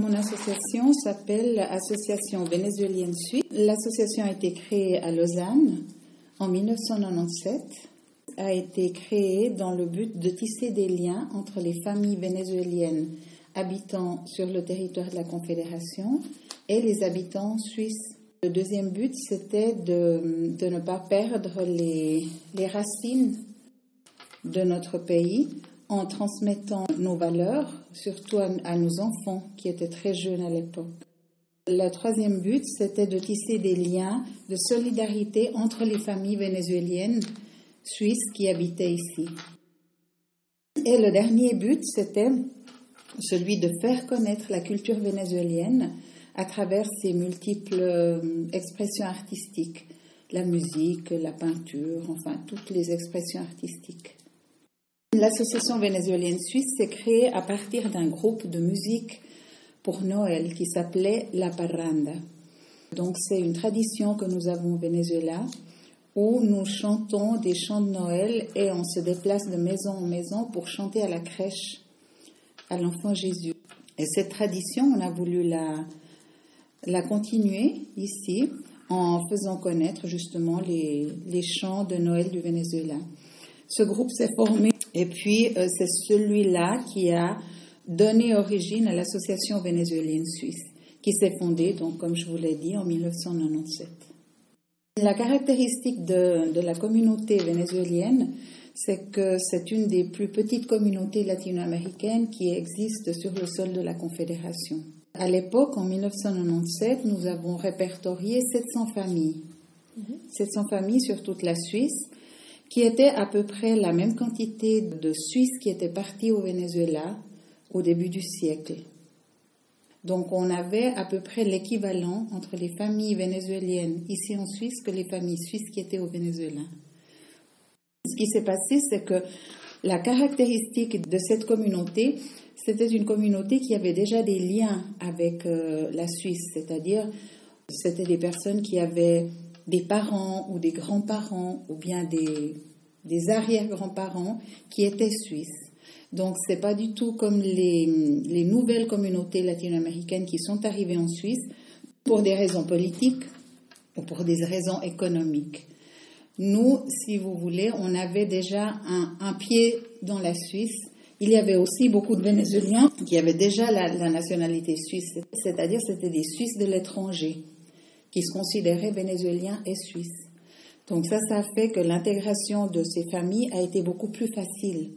mon association s'appelle Association vénézuélienne suisse. L'association a été créée à Lausanne en 1997 a été créée dans le but de tisser des liens entre les familles vénézuéliennes habitant sur le territoire de la Confédération et les habitants suisses. Le deuxième but, c'était de, de, ne pas perdre les, les racines de notre pays en transmettant nos valeurs, surtout à, nos enfants qui étaient très jeunes à l'époque. Le troisième but, c'était de tisser des liens de solidarité entre les familles vénézuéliennes suisses qui habitaient ici. Et le dernier but, c'était celui de faire connaître la culture vénézuélienne à travers ses multiples euh, expressions artistiques, la musique, la peinture, enfin toutes les expressions artistiques. L'association vénézuélienne suisse s'est créée à partir d'un groupe de musique pour Noël qui s'appelait La Parranda. Donc c'est une tradition que nous avons au Venezuela où nous chantons des chants de Noël et on se déplace de maison en maison pour chanter à la crèche à l'enfant Jésus. Et cette tradition, on a voulu la, continuer ici en faisant connaître justement les chants de Noël du Venezuela. Ce groupe s'est formé et puis euh, c'est celui-là qui a donné origine à l'association vénézuélienne suisse qui s'est fondée, donc comme je vous l'ai dit, en 1997. La caractéristique de, de la communauté vénézuélienne, c'est que c'est une des plus petites communautés latino-américaines qui existent sur le sol de la Confédération. À l'époque, en 1997, nous avons répertorié 700 familles. 700 familles sur toute la Suisse, qui étaient à peu près la même quantité de Suisses qui étaient partis au Venezuela au début du siècle. Donc on avait à peu près l'équivalent entre les familles vénézuéliennes ici en Suisse que les familles suisses qui étaient au Venezuela. Ce qui s'est passé, c'est que la caractéristique de cette communauté, c'était une communauté qui avait déjà des liens avec euh, la Suisse, c'est-à-dire c'était des personnes qui avaient des parents ou des grands-parents ou bien des, des arrière-grands-parents qui étaient suisses. Donc c'est pas du tout comme les, les nouvelles communautés latino-américaines qui sont arrivées en Suisse pour des raisons politiques ou pour des raisons économiques. Nous, si vous voulez, on avait déjà un, pied dans la Suisse il y avait aussi beaucoup de Vénézuéliens qui avaient déjà la, nationalité suisse, c'est-à-dire c'était des Suisses de l'étranger qui se considéraient vénézuéliens et suisses. Donc ça, ça a fait que l'intégration de ces familles a été beaucoup plus facile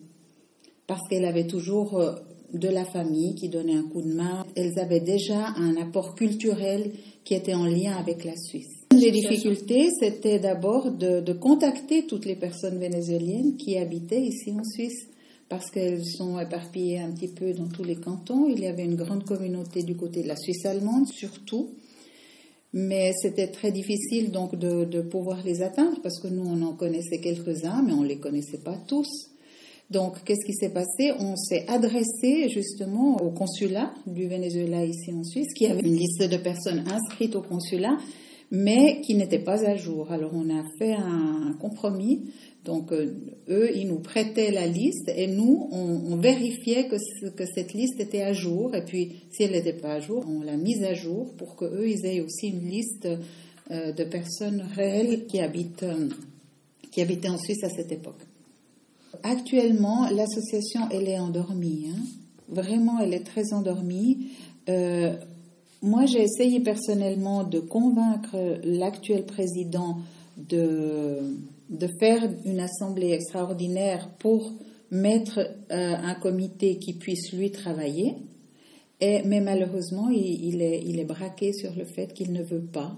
parce qu'elles avaient toujours euh, de la famille qui donnait un coup de main. Elles avaient déjà un apport culturel qui était en lien avec la Suisse. Les difficultés, c'était d'abord de, de, contacter toutes les personnes vénézuéliennes qui habitaient ici en Suisse parce qu'elles sont éparpillées un petit peu dans tous les cantons. Il y avait une grande communauté du côté de la Suisse allemande, surtout. Mais c'était très difficile donc de, pouvoir les atteindre parce que nous, on en connaissait quelques-uns, mais on ne les connaissait pas tous. Donc, qu'est-ce qui s'est passé? On s'est adressé justement au consulat du Venezuela ici en Suisse, qui avait une liste de personnes inscrites au consulat, mais qui n'était pas à jour. Alors, on a fait un compromis donc, euh, eux, ils nous prêtaient la liste et nous, on, vérifiait que, que, cette liste était à jour. Et puis, si elle n'était pas à jour, on l'a mise à jour pour qu'eux, ils aient aussi une liste euh, de personnes réelles qui habitent, euh, qui habitaient en Suisse à cette époque. Actuellement, l'association, elle est endormie. Hein. Vraiment, elle est très endormie. Moi, j'ai essayé personnellement de convaincre l'actuel président de de faire une assemblée extraordinaire pour mettre euh, un comité qui puisse lui travailler. Mais malheureusement, il, est, il est braqué sur le fait qu'il ne veut pas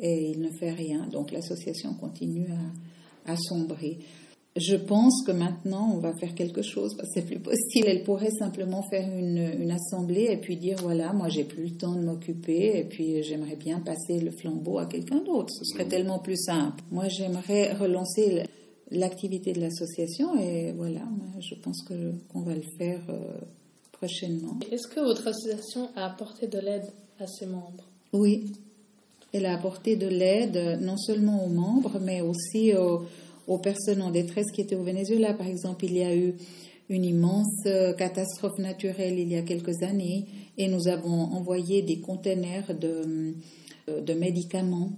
et il ne fait rien. Donc l'association continue à, à sombrer. Je pense que maintenant, on va faire quelque chose parce que c'est plus possible. Elle pourrait simplement faire une, une, assemblée et puis dire voilà, moi j'ai plus le temps de m'occuper et puis j'aimerais bien passer le flambeau à quelqu'un d'autre. Ce serait tellement plus simple. Moi, j'aimerais relancer l'activité de l'association et voilà, je pense que qu'on va le faire euh, prochainement. Est-ce que votre association a apporté de l'aide à ses membres? Oui, elle a apporté de l'aide non seulement aux membres, mais aussi aux aux personnes en détresse qui étaient au Venezuela. Par exemple, il y a eu une immense euh, catastrophe naturelle il y a quelques années et nous avons envoyé des containers de, de médicaments.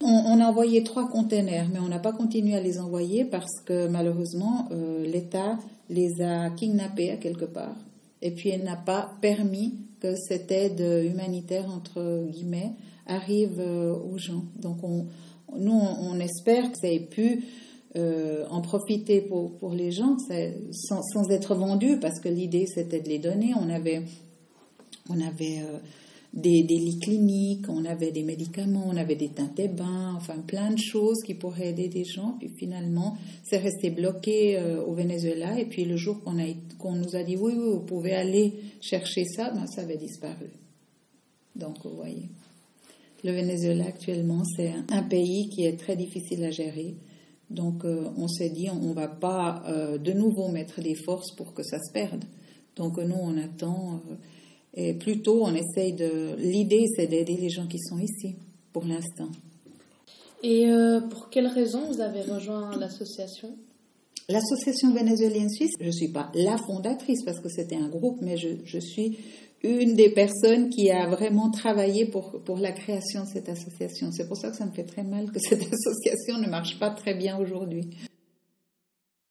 On, a envoyé trois containers, mais on n'a pas continué à les envoyer parce que malheureusement, l'État les a kidnappés à quelque part. Et puis, elle n'a pas permis que cette aide humanitaire, entre guillemets, arrive aux gens. Donc, on, nous, on, espère que ça ait pu euh, en profiter pour, pour les gens sans, sans, être vendu, parce que l'idée c'était de les donner. On avait, on avait euh, des, des, lits cliniques, on avait des médicaments, on avait des teintes et bains, enfin plein de choses qui pourraient aider des gens. Puis finalement, c'est resté bloqué euh, au Venezuela. Et puis le jour qu'on nous a dit oui, oui, vous pouvez aller chercher ça, ben, ça avait disparu. Donc, vous voyez. Le Venezuela actuellement, c'est un pays qui est très difficile à gérer. Donc euh, on s'est dit, on ne va pas euh, de nouveau mettre des forces pour que ça se perde. Donc nous, on attend. Euh, et plutôt, on essaye de... L'idée, c'est d'aider les gens qui sont ici, pour l'instant. Et pour quelles raisons vous avez rejoint l'association? L'association vénézuélienne suisse, je ne suis pas la fondatrice parce que c'était un groupe, mais je, je suis une des personnes qui a vraiment travaillé pour, pour la création de cette association. C'est pour ça que ça me fait très mal que cette association ne marche pas très bien aujourd'hui.